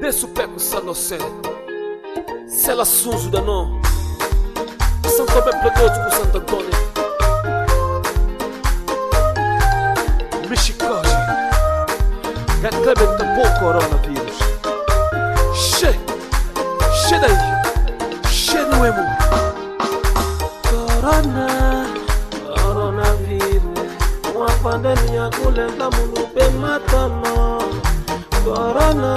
Desce o pé com Sanocé. Sela Suzo da não. São Tomé Plegoso com Santo Antônio. Michikoji. Gaklebe tapou coronavírus. Che. Che daí. Che no emo. Corona, coronavirus, uma pandemia kuleta mundo pe matano. Corona,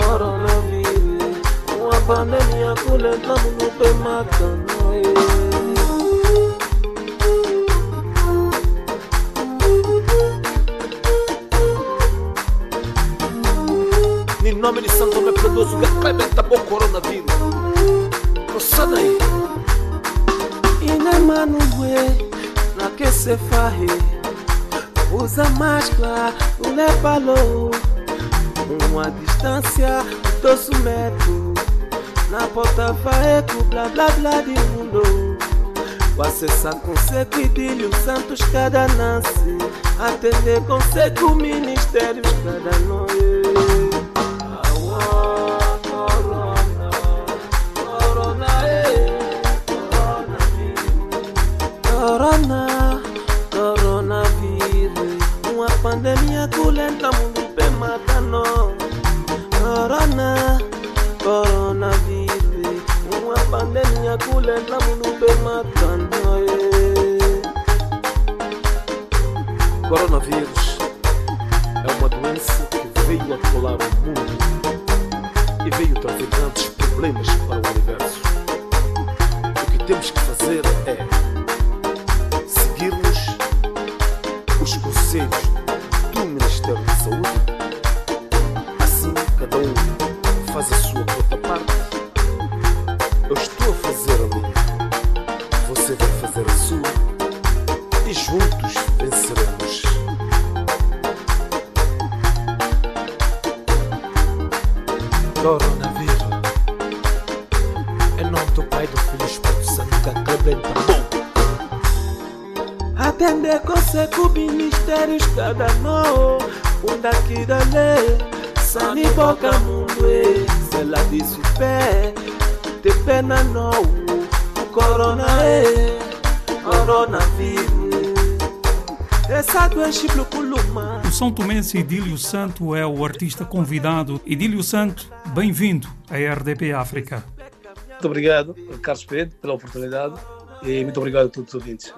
coronavirus, uma pandemia mundo pe matano. yeah. Em nome de Santo Tomé Plegoso. Gaklebe tapou coronavírus. Coçada aí. ine manubwe na que se fahe usa máscara não é uma distância de dois metros. Na porta faeco blá blá blá de mundo. Acessar consegue idílio santos cada nasce. Atender consegue o ministério cada noite O São Tomense Idílio Santo é o artista convidado. Idílio Santo, bem-vindo à RDP África. Muito obrigado, Carlos Pedro, pela oportunidade e muito obrigado a todos os ouvintes.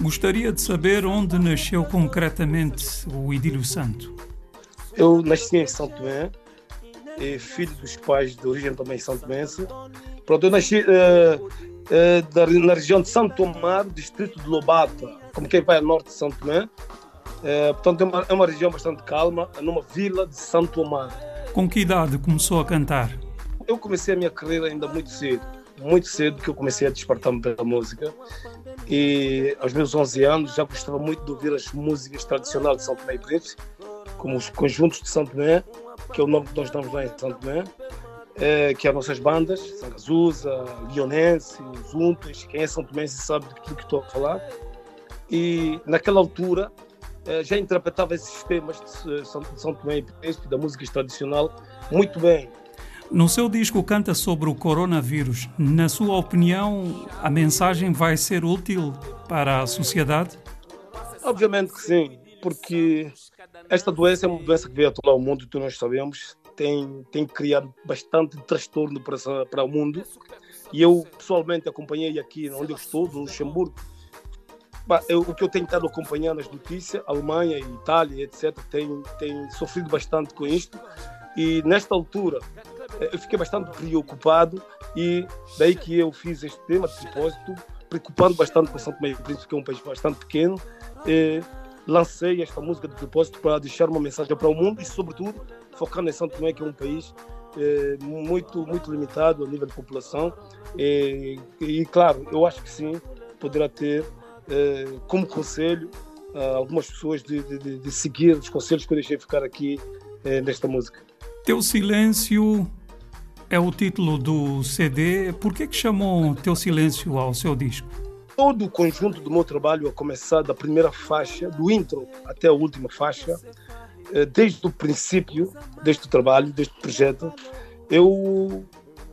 Gostaria de saber onde nasceu concretamente o Idílio Santo. Eu nasci em São Tomé, e filho dos pais de origem também São Tomense. Pronto, eu nasci eh, da- na região de Santo Tomar, distrito de Lobata, como quem vai a norte de São Tomé. Eh, portanto, é uma, é uma região bastante calma, numa vila de Santo Tomar. Com que idade começou a cantar? Eu comecei a minha carreira ainda muito cedo, muito cedo que eu comecei a despertar-me pela música. E aos meus 11 anos já gostava muito de ouvir as músicas tradicionais de São Tomé e Príncipe, como os conjuntos de São Tomé, que é o nome que nós damos lá em São Tomé, eh, que é as nossas bandas, Sangazusa, Lionense, Juntos, quem é São Tomé sabe do que estou a falar. E naquela altura eh, já interpretava esses temas de São, de São Tomé e Príncipe, da música tradicional, muito bem. No seu disco canta sobre o coronavírus. Na sua opinião, a mensagem vai ser útil para a sociedade? Obviamente que sim, porque esta doença é uma doença que veio atolar o mundo, todos nós sabemos, tem, tem criado bastante transtorno para, para o mundo. E eu, pessoalmente, acompanhei aqui onde eu estou, no Luxemburgo. O que eu tenho estado acompanhando as notícias, Alemanha, Itália, etc., tem, tem sofrido bastante com isto. E nesta altura, eh, eu fiquei bastante preocupado e daí que eu fiz este tema de propósito, preocupando bastante com São Tomé e Príncipe, que é um país bastante pequeno. Eh, lancei esta música de propósito para deixar uma mensagem para o mundo e, sobretudo, focando em São Tomé, que é um país eh, muito, muito limitado a nível de população. E, e, claro, eu acho que sim, poderá ter como conselho a algumas pessoas de, de- de- seguir os conselhos que eu deixei ficar aqui eh, nesta música. Teu Silêncio é o título do CD. Por que que chamou Teu Silêncio ao seu disco? todo o conjunto do meu trabalho, a começar da primeira faixa, do intro até a última faixa, eh, desde o princípio, desde o trabalho, desde o projeto, eu,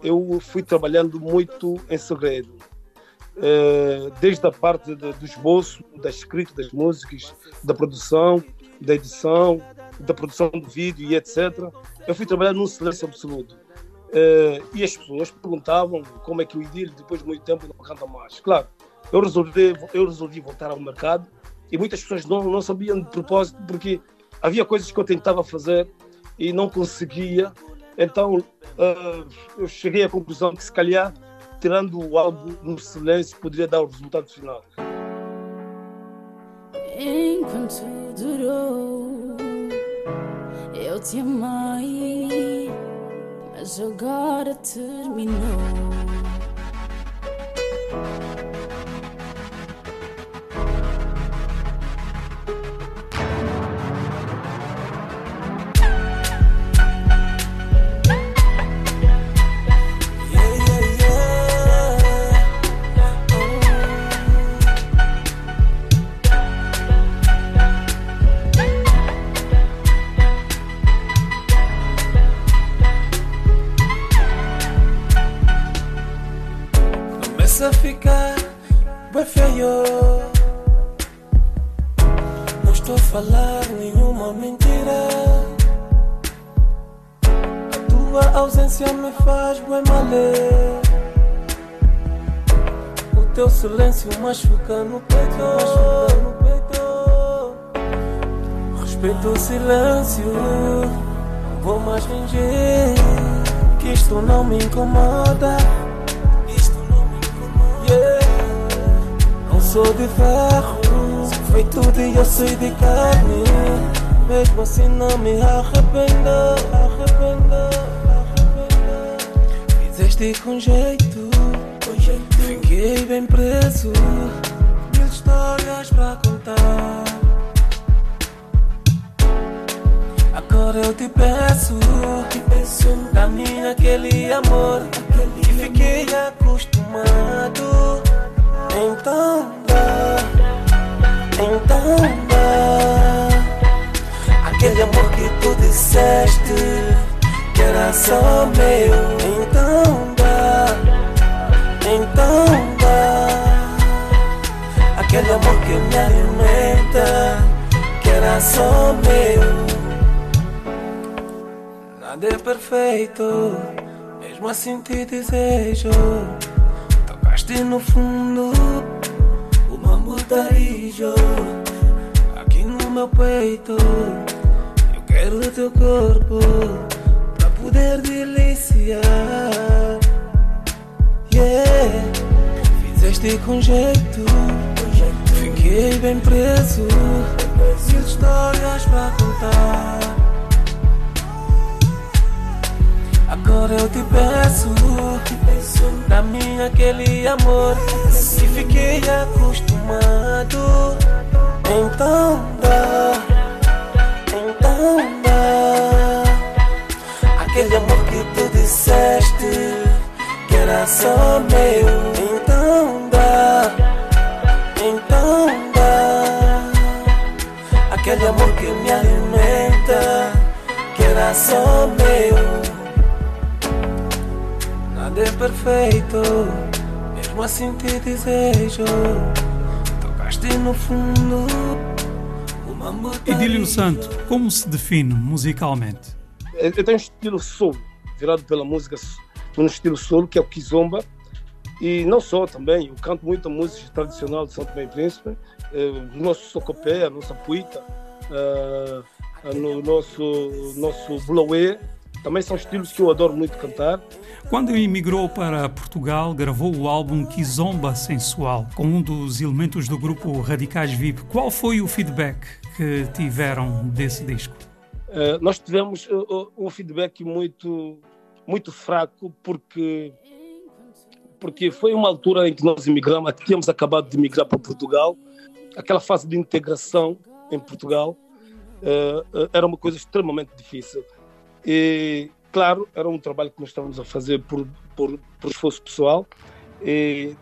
eu fui trabalhando muito em segredo. Eh, desde a parte de, do esboço, da escrita das músicas, da produção, da edição, da produção do vídeo e etc. Eu fui trabalhando num silêncio absoluto. Uh, e as pessoas perguntavam como é que o Idil, depois de muito tempo, não canta mais. Claro, eu resolvi, eu resolvi voltar ao mercado e muitas pessoas não, não sabiam de propósito porque havia coisas que eu tentava fazer e não conseguia. Então uh, eu cheguei à conclusão que se calhar tirando o álbum no silêncio poderia dar o resultado final. Enquanto durou, eu te amei, mas agora terminou. Silêncio machuca no peito, machuca no peito. Respeito o silêncio, não vou mais fingir que isto não me incomoda. Isto não me incomoda. Yeah. Não sou de ferro, feito de osso e de carne. Mesmo assim não me arrependo, arrependo, arrependo. Fizeste com jeito Fiquei bem preso, mil histórias para contar. Agora eu te peço, te peço dá-me aquele amor aquele que fiquei acostumado. Então dá, então dá. Aquele amor que tu disseste que era só meu. Então dá. Então dá Aquele amor que me alimenta Que era só meu Nada é perfeito Mesmo assim te desejo Tocaste no fundo O mambo tarijo Aqui no meu peito Eu quero teu corpo Pra poder deliciar yeah. Fizeste com jeito, fiquei bem preso. Mil histórias para contar. Agora eu te peço, dá-me aquele amor que fiquei acostumado. Então dá, então dá. Aquele amor que tu disseste era só meu. Então dá, então dá. Aquele amor que me alimenta, que era só meu. Nada é perfeito, mesmo assim te desejo. Tocaste no fundo. Idílio Santo, como se define musicalmente? Eu tenho um estilo soul, virado pela música no estilo solo, que é o Kizomba. E não só também, eu canto muita música tradicional de São Tomé e Príncipe, eh, no nosso socopé, a nossa puita, eh, no nosso, nosso bulauê, também são estilos que eu adoro muito cantar. Quando emigrou para Portugal, gravou o álbum Kizomba Sensual, com um dos elementos do grupo Radicais VIP. Qual foi o feedback que tiveram desse disco? Uh, nós tivemos uh, um feedback muito muito fraco porque porque foi uma altura em que nós emigramos, tínhamos acabado de migrar para Portugal, aquela fase de integração em Portugal uh, era uma coisa extremamente difícil. E, claro, era um trabalho que nós estávamos a fazer por, por, por esforço pessoal e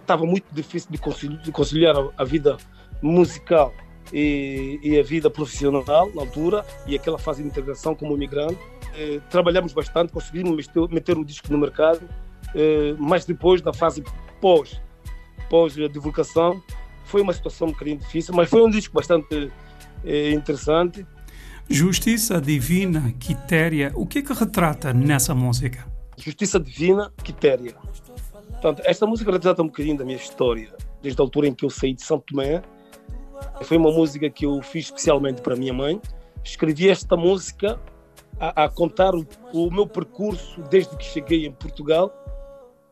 estava muito difícil de conciliar, de conciliar a, a, vida musical e, e, a vida profissional na altura e aquela fase de integração como imigrante. Eh, trabalhamos bastante, conseguimos meter, o disco no mercado, eh, mas depois, na fase pós, pós divulgação, foi uma situação um bocadinho difícil, mas foi um disco bastante eh, interessante. Justiça Divina, Quitéria, o que é que retrata nessa música? Justiça Divina, Quitéria. Portanto, esta música retrata um bocadinho da minha história, desde a altura em que eu saí de São Tomé. Foi uma música que eu fiz especialmente para a minha mãe. Escrevi esta música a, a contar o, o, meu percurso desde que cheguei em Portugal,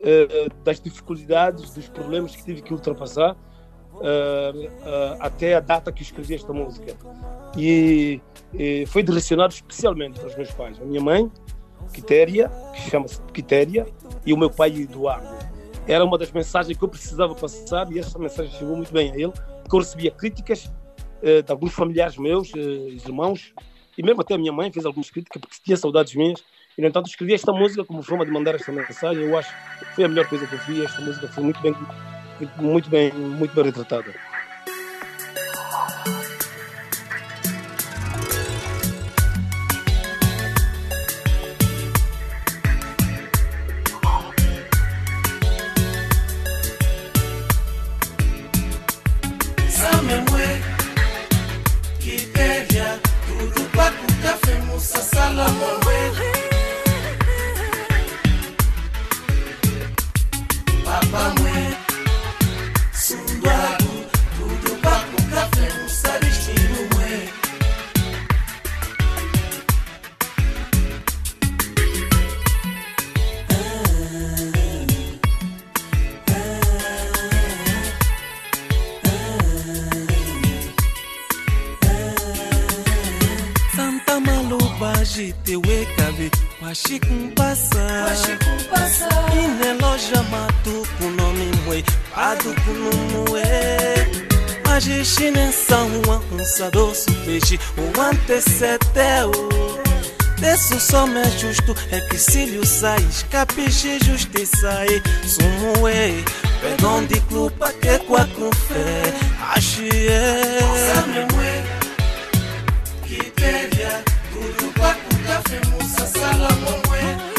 uh, das dificuldades, dos problemas que tive que ultrapassar, uh, até a data que escrevi esta música. E, e foi direcionado especialmente para os meus pais. A minha mãe, Quitéria, que chama-se Quitéria, e o meu pai, Eduardo era uma das mensagens que eu precisava passar e essa mensagem chegou muito bem a ele, que eu recebia críticas de alguns familiares meus, irmãos, e mesmo até a minha mãe fez algumas críticas porque tinha saudades minhas. E, no entanto, escrevi esta música como forma de mandar esta mensagem. Eu acho que foi a melhor coisa que eu fiz. Esta música foi muito bem, muito bem, muito bem retratada. Some é justo, é que se lhe sais, capiche justiça e sumue, perdão de culpa que qua com fé, achie. Sabe mue, que teria, tudo qua com café, musa salamo mue.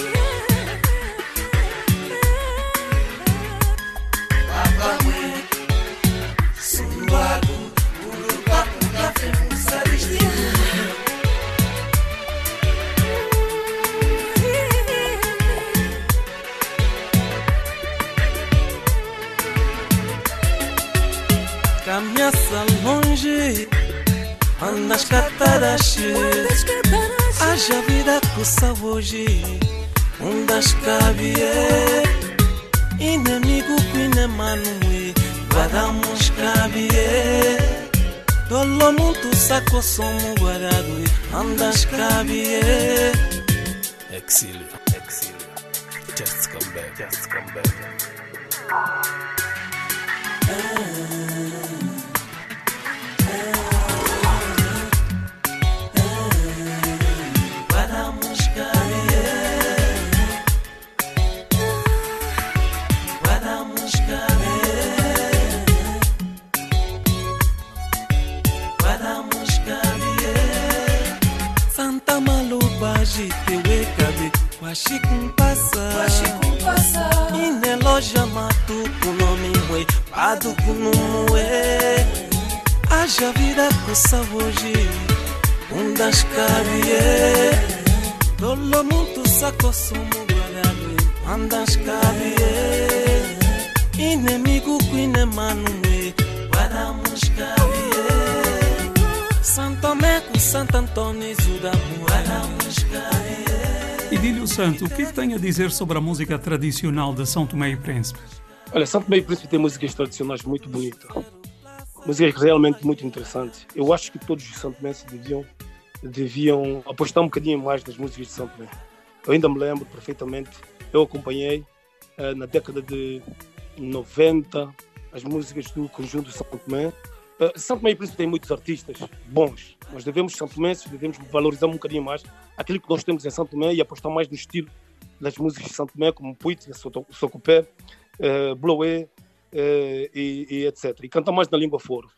Caminhaça longe, andas cataraxi, haja vida com hoje, um das cabie, inimigo que mui, guardamos cabie, dolo muito saco somo um guardado, andas um cabie, exílio, exílio, just come back, just come back. Washikumpasa Ineloja matu kunomi mwe Padu kunumwe Haja vida kusa hoje Undas cabie Dolo muito saco sumo guarale Andas cabie Inemigo kuine manu mwe Guardamos cabie Santo com Santo Antônio Zuda Guardamos cabie Idílio Santo, o que, tem a dizer sobre a música tradicional de São Tomé e Príncipe? Olha, São Tomé e Príncipe tem músicas tradicionais muito bonitas, músicas realmente muito interessantes. Eu acho que todos os São Tomé deviam, deviam apostar um bocadinho mais nas músicas de São Tomé. Eu ainda me lembro perfeitamente, eu acompanhei uh, na década de 90 as músicas do conjunto São Tomé. Uh, São Tomé e Príncipe tem muitos artistas bons, nós devemos, São Tomé, devemos valorizar um bocadinho mais aquilo que nós temos em São Tomé e apostar mais no estilo das músicas de São Tomé, como Puit, Socopé, uh, Bloé uh, e, e, etc. E cantar mais na língua foro.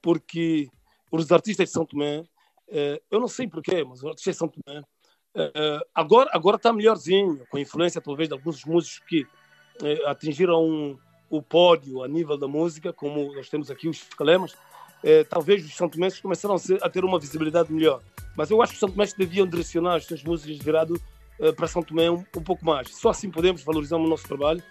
Porque os artistas de São Tomé, eh, eu não sei porquê, mas os artistas de São Tomé, eh, agora, agora está melhorzinho, com a influência talvez de alguns músicos que atingiram o pódio a nível da música, como nós temos aqui os Calemas, talvez os São Tomenses começaram a ter uma visibilidade melhor. Mas eu acho que os São Tomenses deviam direcionar as suas músicas virado para São Tomé um, um pouco mais. Só assim podemos valorizar o nosso trabalho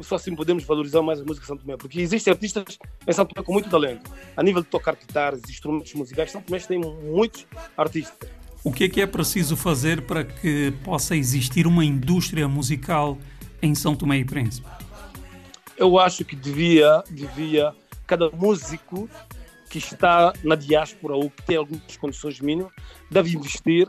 só assim podemos valorizar mais a música de São Tomé, porque existem artistas em São Tomé com muito talento. A nível de tocar guitarras, instrumentos musicais, São Tomé tem muitos artistas. O que é que é preciso fazer para que possa existir uma indústria musical em São Tomé e Príncipe? Eu acho que devia, devia cada músico que está na diáspora ou que tem algumas condições mínimas deve investir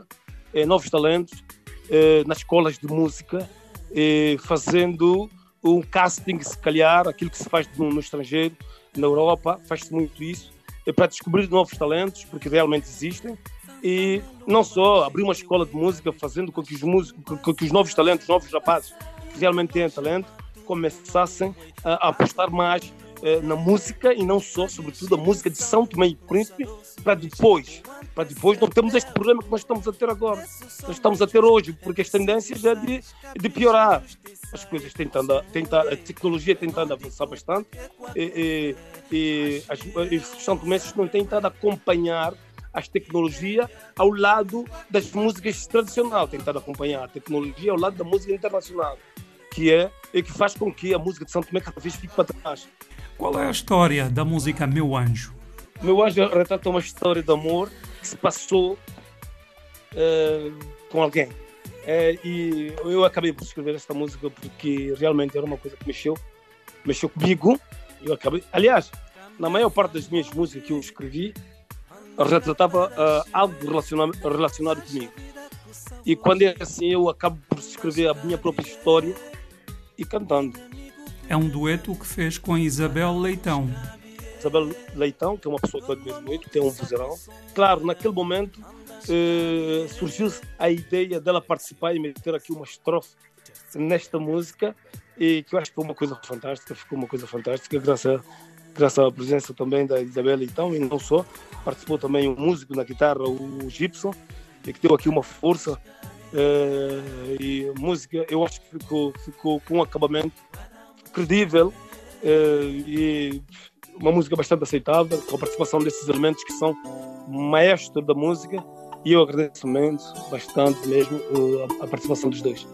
em novos talentos, eh, nas escolas de música, eh, fazendo um casting, se calhar, aquilo que se faz no, estrangeiro, na Europa, faz-se muito isso, para descobrir novos talentos, porque realmente existem, e não só abrir uma escola de música, fazendo com que os, músicos, com que os novos talentos, novos rapazes que realmente têm talento, começassem a apostar mais eh, na música e não só, sobretudo a música de São Tomé e Príncipe, para depois, para depois não termos este problema que nós estamos a ter agora. Nós estamos a ter hoje, porque as tendências é de, de piorar. As coisas tentando, tentando, a tecnologia tentando avançar bastante e, e, e as, os São não têm tentado acompanhar as tecnologias ao lado das músicas tradicionais, tentado acompanhar a tecnologia ao lado da música internacional, que é e que faz com que a música de São Tomé cada vez fique para trás. Qual é a história da música Meu Anjo? Meu Anjo retrata uma história de amor que se passou uh, com alguém. Uh, e eu acabei por escrever esta música porque realmente era uma coisa que mexeu, mexeu comigo. Eu acabei, aliás, na maior parte das minhas músicas que eu escrevi, retratava uh, algo relacionado, relacionado comigo. E quando é assim, eu acabo por escrever a minha própria história e cantando é um dueto que fez com a Isabel Leitão. Isabel Leitão, que é uma pessoa que eu admiro muito, tem um vozeirão. Claro, naquele momento eh, surgiu a ideia dela participar e meter aqui uma estrofe nesta música e que eu acho que foi uma coisa fantástica, ficou uma coisa fantástica, graças, graças à presença também da Isabel Leitão e não só, participou também um músico na guitarra, o Gibson, e que deu aqui uma força eh, e música, eu acho que ficou, ficou com um acabamento credível uh, e uma música bastante aceitável, com a participação desses elementos que são maestros da música. E eu agradeço muito, bastante mesmo, a participação dos dois.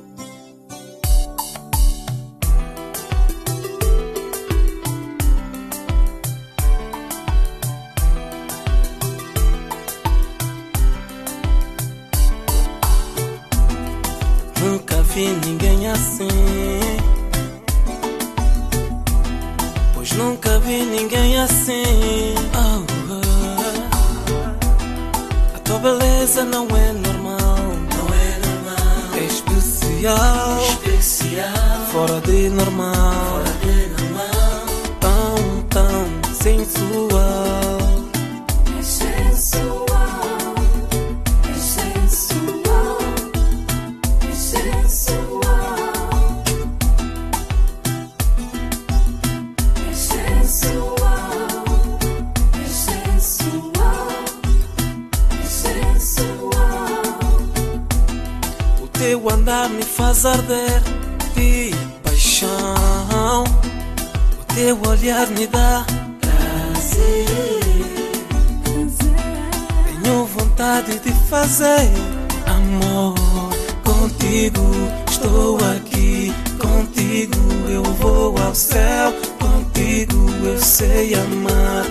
Ao céu contigo. Eu sei amar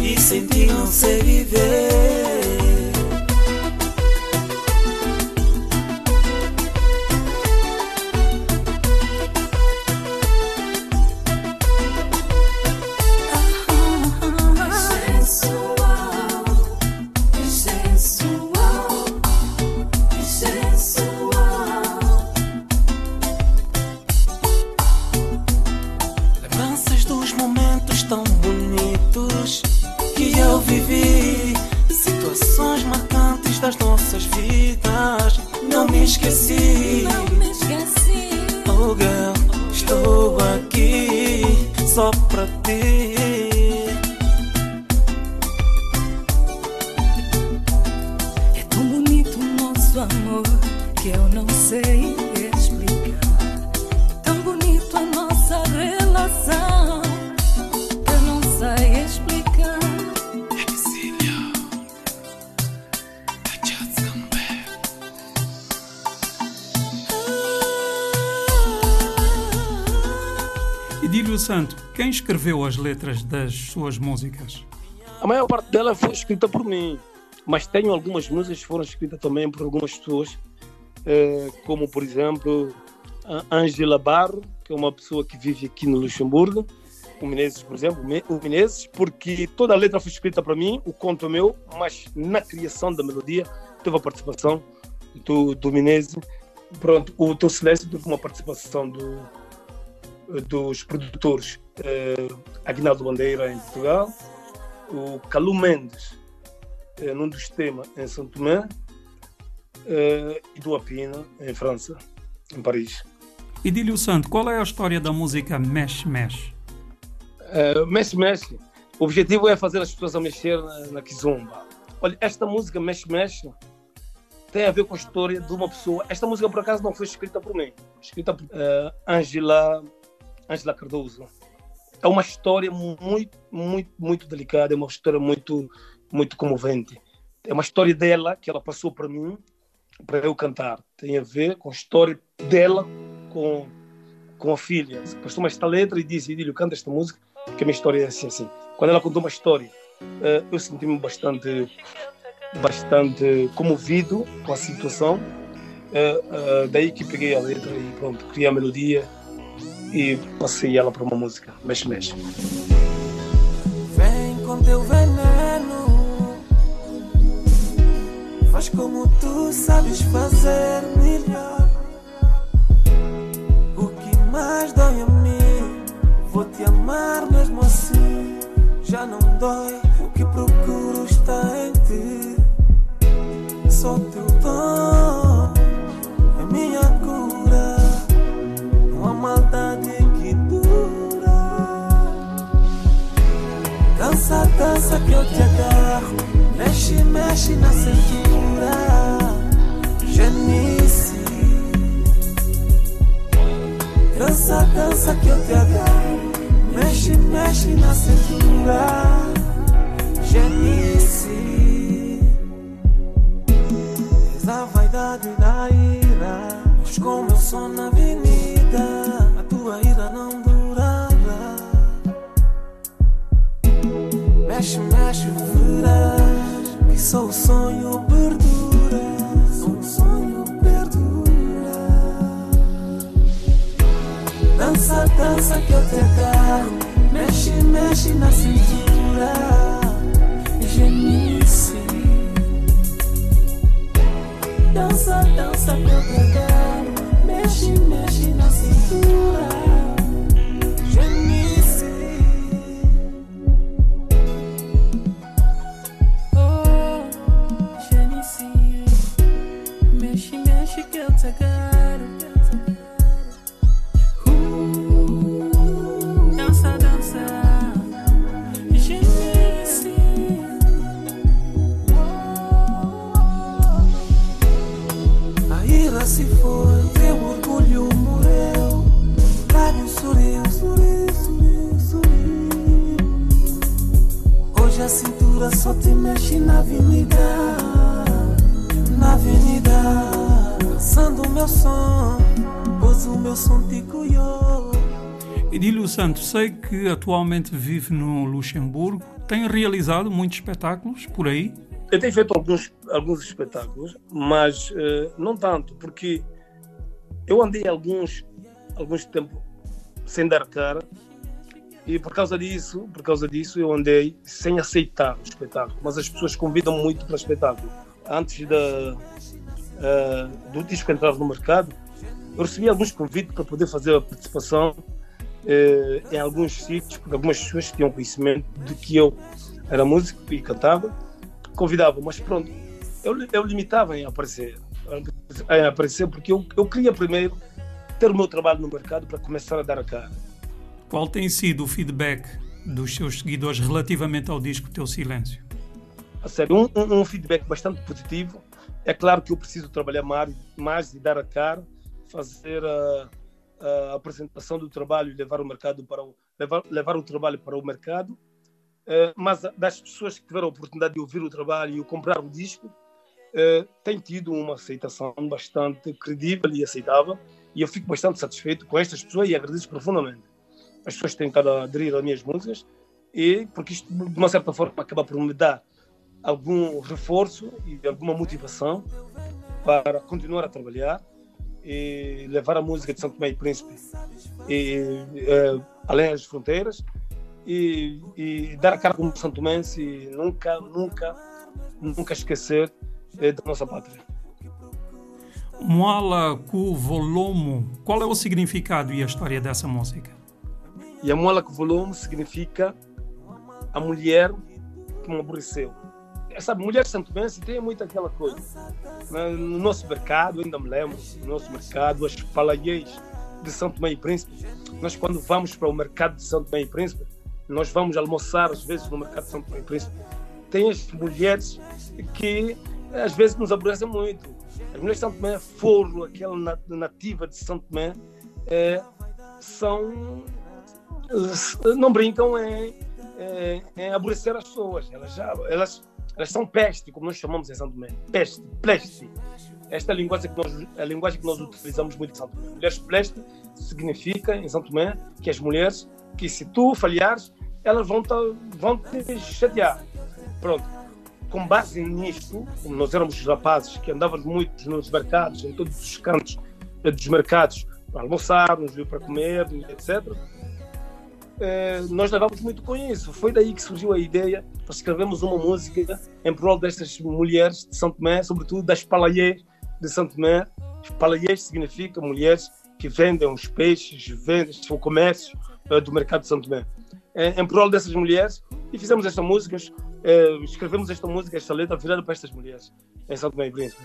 e sem ti não sei viver. Suas músicas? A maior parte dela foi escrita por mim, mas tenho algumas músicas que foram escritas também por algumas pessoas, eh, como por exemplo a Ângela Barro, que é uma pessoa que vive aqui no Luxemburgo, o Menezes, por exemplo, o Menezes, porque toda a letra foi escrita para mim, o conto é meu, mas na criação da melodia teve a participação do, do Menezes. Pronto, o Teu Silêncio teve uma participação do, dos produtores Aguinaldo Bandeira em Portugal, o Calu Mendes eh, num dos temas em São Tomé eh, e do Apina em França, em Paris. Idílio Santo, qual é a história da música Mexe Mexe? Uh, mexe, mexe. O objetivo é fazer as pessoas a mexer na, na kizomba. Olha, esta música Mexe, mexe tem a ver com a história de uma pessoa. Esta música, por acaso, não foi escrita por mim. Escrita por uh, Angela, Angela Cardoso. É uma história muito, muito, muito delicada. É uma história muito, muito comovente. É uma história dela que ela passou para mim, para eu cantar. Tem a ver com a história dela com, com a filha. Passou-me esta letra e disse: Idílio, canta esta música que a minha história é assim, assim. Quando ela contou uma história, uh, eu senti-me bastante, bastante comovido com a situação. Uh, uh, daí que peguei a letra e pronto, criei a melodia e passei ela para uma música. Mexe, mexe. Vem com teu veneno, faz como tu sabes fazer melhor. O que mais dói a mim, vou te amar mesmo assim. Já não dói, o que procuro está em ti. Só Mexe, mexe na cintura. Genice. Dança, dança que eu te agarro. Mexe, mexe na cintura. Genice. És a vaidade da ira. Mas como eu sou na avenida, só o sonho perdura. Só o sonho perdura. Dança, dança que eu te agarro. Mexe, mexe na cintura. Que atualmente vive no Luxemburgo. Tem realizado muitos espetáculos por aí? Eu tenho feito alguns, alguns espetáculos, mas eh, não tanto, porque eu andei alguns, alguns tempo sem dar cara e por causa disso, por causa disso eu andei sem aceitar o espetáculo. Mas as pessoas convidam muito para o espetáculo. Antes da, eh, do disco entrar no mercado, eu recebi alguns convites para poder fazer a participação eh, em alguns sítios, porque algumas pessoas tinham conhecimento de que eu era músico e cantava, convidavam, mas pronto, eu, eu limitava em aparecer, em aparecer porque eu, eu queria primeiro ter o meu trabalho no mercado para começar a dar a cara. Qual tem sido o feedback dos seus seguidores relativamente ao disco Teu Silêncio? A sério, um, um- um feedback bastante positivo. é claro que eu preciso trabalhar mais, mais e dar a cara, fazer a, a apresentação do trabalho levar o mercado para o levar, levar o trabalho para o mercado. Eh, mas das pessoas que tiveram a oportunidade de ouvir o trabalho e comprar o disco, eh, tem tido uma aceitação bastante credível e aceitável. E eu fico bastante satisfeito com estas pessoas e agradeço profundamente. As pessoas têm estado a aderir às minhas músicas, e porque isto, de uma certa forma, acaba por me dar algum reforço e alguma motivação para continuar a trabalhar e levar a música de Santo Tomé e Príncipe e, eh, além das fronteiras e, e, dar a cara como Santo Tomense e nunca, nunca, nunca esquecer eh, da nossa pátria. Moala cu volumo, qual é o significado e a história dessa música? E a Moala cu volumo significa a mulher que me aborreceu essa mulher santomense tem muito aquela coisa. Né? No nosso mercado, ainda me lembro, no nosso mercado, as palaiês de Santo Tomé e Príncipe, nós quando vamos para o mercado de Santo Tomé e Príncipe, nós vamos almoçar às vezes no mercado de Santo Tomé e Príncipe, tem as mulheres que às vezes nos aborrecem muito. As mulheres de Santo Tomé, Forro, aquela nativa de Santo Tomé, é, são não brincam em, em, em aborrecer as pessoas. Elas, já, elas elas são peste, como nós chamamos em São Tomé. Peste, pleste. Esta é a linguagem que nós, a linguagem que nós utilizamos muito em São Tomé. Mulheres pleste significa, em São Tomé, que as mulheres, que se tu falhares, elas vão te, vão te chatear. Pronto. Com base nisto, como nós éramos rapazes que andávamos muito nos mercados, em todos os cantos dos mercados, para almoçar, nos para comer, etc é, nós levamos muito com isso. Foi daí que surgiu a ideia para escrevermos uma música em prol destas mulheres de São Tomé, sobretudo das palaiês de São Tomé. Palaiês significa mulheres que vendem os peixes, vendem o comércio é, do mercado de São Tomé. É, em prol dessas mulheres, e fizemos esta música, é, escrevemos esta música, esta letra virada para estas mulheres em São Tomé e Príncipe.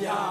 Yeah,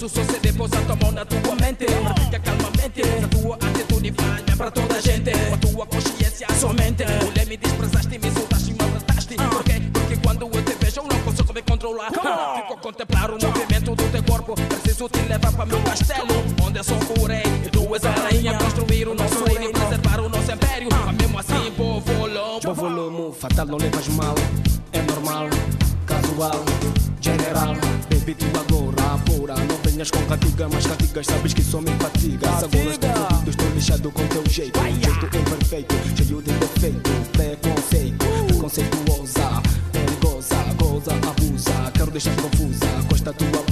isso suceder tua mão na tua mente. Fica calmamente, a tua atitude falha para toda a gente. Com a tua consciência somente. Mulher, me desprezaste, me soltaste, me abraçaste. Por quê? Porque quando eu te vejo, eu não consigo me controlar. Fico a contemplar o movimento do teu corpo. Preciso te levar para meu castelo, onde eu sou o. E tu és a rainha. Construir o nosso reino, preservar o nosso império. Mas mesmo assim, povo lomo. Povo lomo, fatal, não levas mal. liga, mas fatigas sabes que só me fatiga. Agora estou fodido, estou lixado com teu jeito. Um jeito ah. imperfeito, cheio de defeito. Preconceito, uh. preconceituosa, perigosa, goza, abusa. Quero deixar confusa, costa tua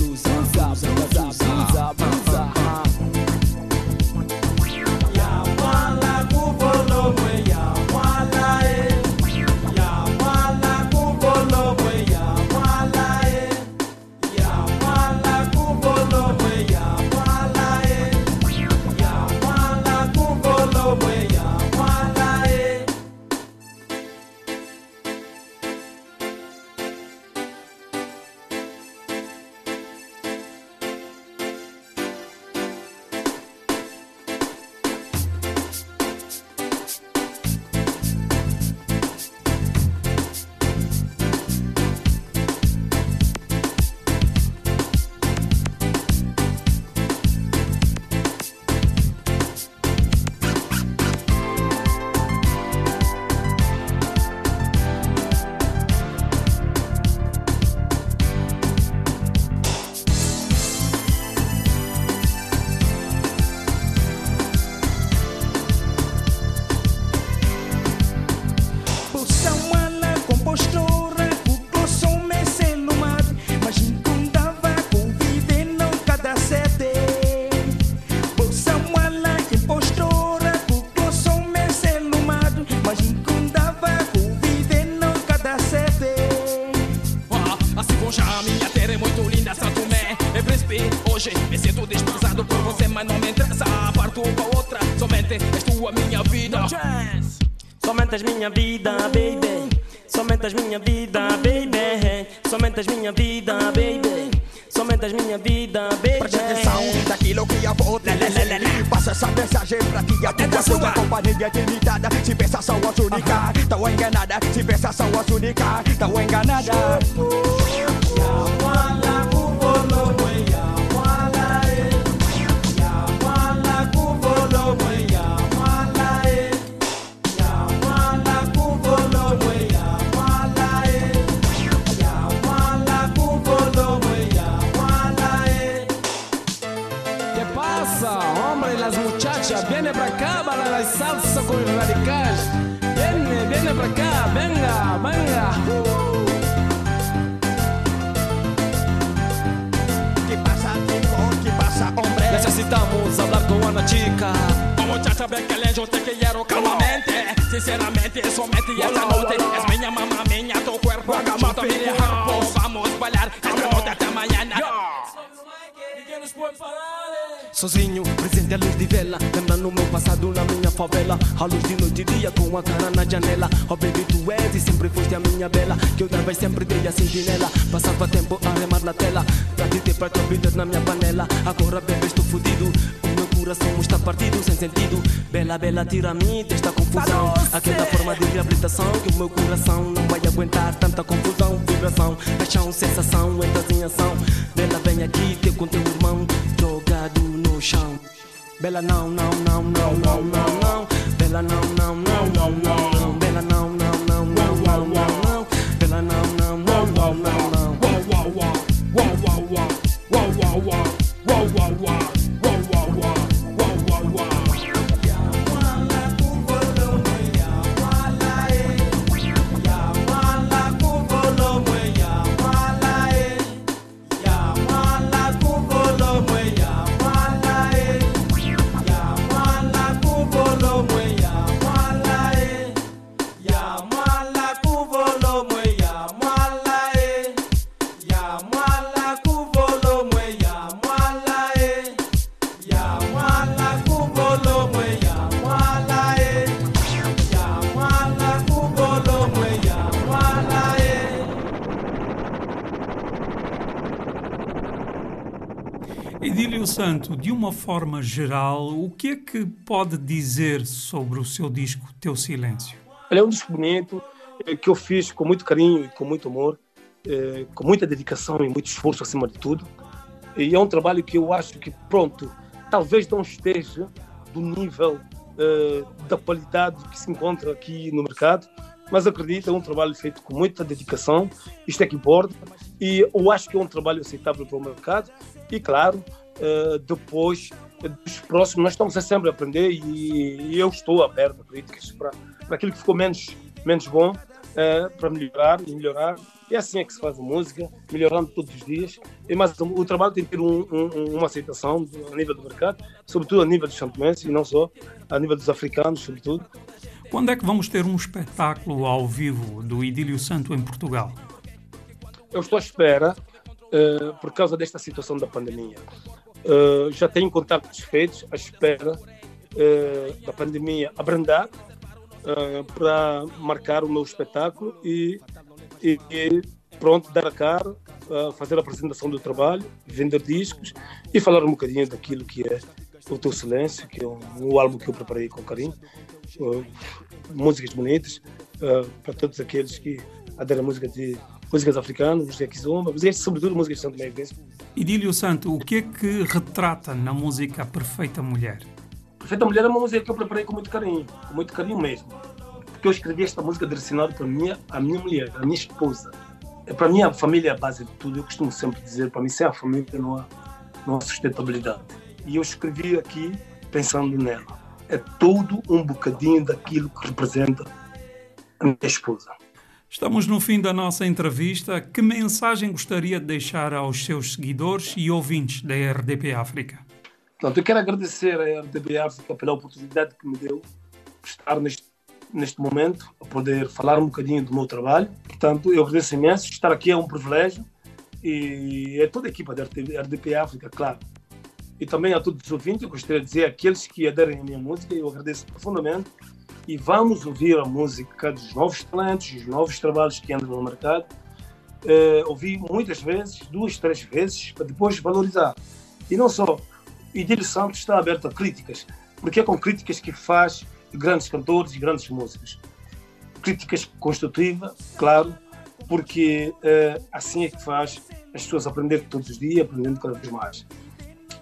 Somente minha vida, baby. Somente minha vida, baby. Somente minha vida, baby. Somente minha vida, baby. Preste atenção daquilo que eu vou te dizer Passa essa mensagem pra ti A tua sua companhia limitada Se pensa só as única Tão enganada Se pensa só as única Tão enganada acá, venga, venga. Que passa, chico? Que passa, hombre? Necesitamos hablar con una chica. Muchacha, ve que le yo te quiero calmamente. Sinceramente, somente esta noche es minha mamá, minha tu cuerpo. A mi cuerpo, vamos a bailar esta noche hasta mañana. Sozinho, presente à luz de vela Lembrando meu passado na minha favela. A luz de noite e dia com a cara na janela. Oh baby, tu és e sempre foste a minha bela. Que eu e sempre dei a sentinela. Passava tempo a remar na tela. Pra te ter pra tua vida na minha panela. Agora bebê, estou fudido. O meu coração está partido, sem sentido. Bela, bela, tira-me desta confusão. Aquela forma de reabilitação Que o meu coração não vai aguentar Tanta confusão, vibração, paixão, sensação Entras em ação. Bela, vem aqui, teu com teu irmão Jogado no chão Bela, não, não, não, não, não, não, não Bela, não, não, não, não, não, Idílio Santo, de uma forma geral, o que é que pode dizer sobre o seu disco Teu Silêncio? Ele é um disco bonito eh, que eu fiz com muito carinho e com muito amor, eh, com muita dedicação e muito esforço acima de tudo. E é um trabalho que eu acho que, pronto, talvez não esteja do nível eh, da qualidade que se encontra aqui no mercado, mas acredito, é um trabalho feito com muita dedicação, isto é que importa, e eu acho que é um trabalho aceitável para o mercado, e claro, eh, depois dos próximos, nós estamos sempre a aprender e, e eu estou aberto a críticas para, para aquilo que ficou menos, menos bom, eh, para melhorar e melhorar. É assim é que se faz a música, melhorando todos os dias. E, mas o, trabalho tem que ter um, um, uma aceitação a nível do mercado, sobretudo a nível dos santomenses e não só, a nível dos africanos, sobretudo. Quando é que vamos ter um espetáculo ao vivo do Idílio Santo em Portugal? Eu estou à espera, eh, por causa desta situação da pandemia. Eh, já tenho contactos feitos à espera eh, da pandemia abrandar eh, para marcar o meu espetáculo e, e- e pronto, dar a cara, fazer a apresentação do trabalho, vender discos e falar um bocadinho daquilo que é o Teu Silêncio, que é um, um álbum que eu preparei com carinho. Músicas bonitas para todos aqueles que aderem à música de músicas africanas, música kizomba, músicas, sobretudo músicas de Santo Príncipe. Idílio Santo, o que é que retrata na música a perfeita mulher? Perfeita Mulher é uma música que eu preparei com muito carinho, com muito carinho mesmo. Porque eu escrevi esta música direcionada para a minha, a minha mulher, a minha esposa. É para mim a família é a base de tudo. Eu costumo sempre dizer, para mim sem a família não há, não há sustentabilidade. E eu escrevi aqui pensando nela. É todo um bocadinho daquilo que representa a minha esposa. Estamos no fim da nossa entrevista. Que mensagem gostaria de deixar aos seus seguidores e ouvintes da RDP África? Portanto, eu quero agradecer à RDB África pela oportunidade que me deu de estar neste, neste momento, a poder falar um bocadinho do meu trabalho. Portanto, eu agradeço imenso. Estar aqui é um privilégio e é toda a equipa da RDP, RDP África, claro. e também a todos os ouvintes, eu gostaria de dizer aqueles que aderem à minha música, eu agradeço profundamente e vamos ouvir a música dos novos talentos, dos novos trabalhos que andam no mercado. Uh, ouvi muitas vezes, duas, três vezes, para depois valorizar. E não só. Idílio Santos está aberto a críticas, porque é com críticas que faz grandes cantores e grandes músicos. Críticas construtivas, claro, porque uh, assim é que faz as pessoas aprender todos os dias, aprendendo cada vez mais.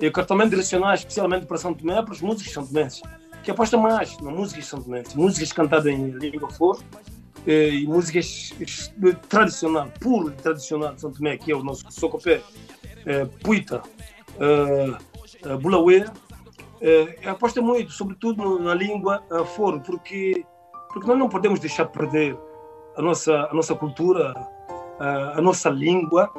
Eu quero também direcionar especialmente para São Tomé, para os músicos são tomenses, que apostam mais na música são tomenses, músicas cantadas em língua flor eh, e músicas tradicional, puro tradicional de São Tomé, que é o nosso socopé, eh, puita, eh, eh, bulauê, eh, aposta muito, sobretudo na língua uh, foro, porque, porque nós não podemos deixar perder a nossa, a nossa cultura, uh, a nossa língua,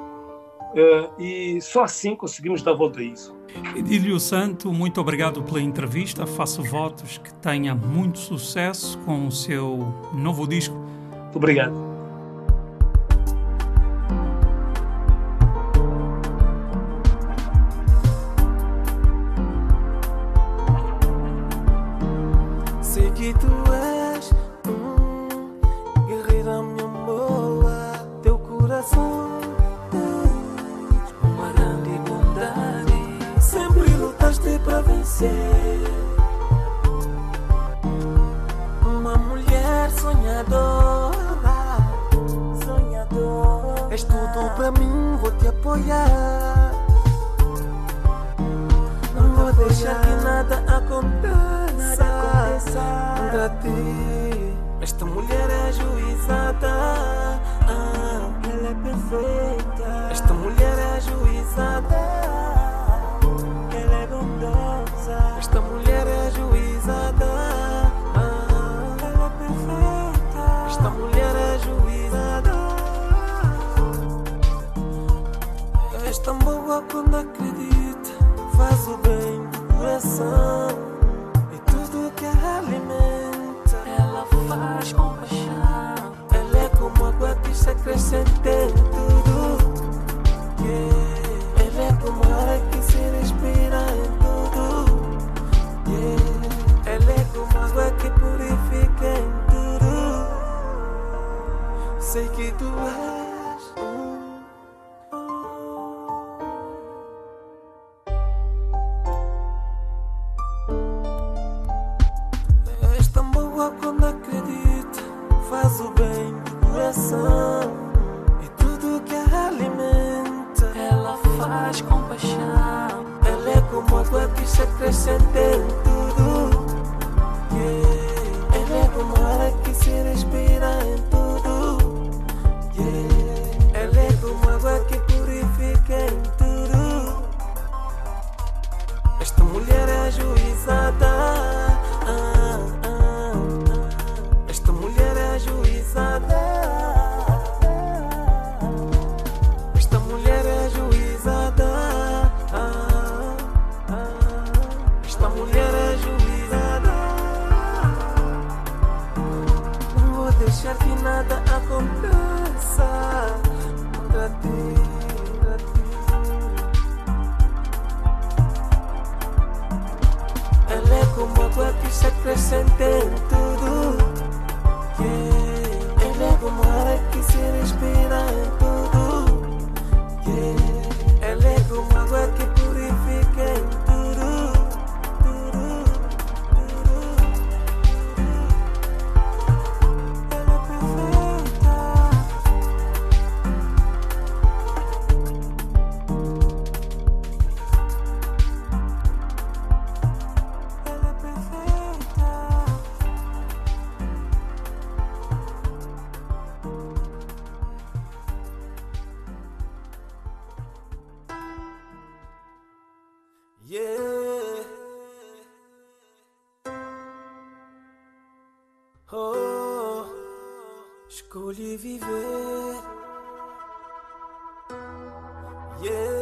e só assim conseguimos dar volta a isso. Edílio Santo, muito obrigado pela entrevista. Faço votos que tenha muito sucesso com o seu novo disco. Muito obrigado. Apoiar. Não vou deixar que nada aconteça contra ti. Esta mulher é juizada. Ah, ela é perfeita. Quando acredita. Faz o bem do coração. E tudo que ela alimenta, ela faz com paixão. Ela é como água que se acrescenta em tudo. Yeah. Ela é como ar que se respira em tudo. Yeah. Ela é como água que purifica em tudo. Sei que tu és. Água que se escolhi viver. Yeah.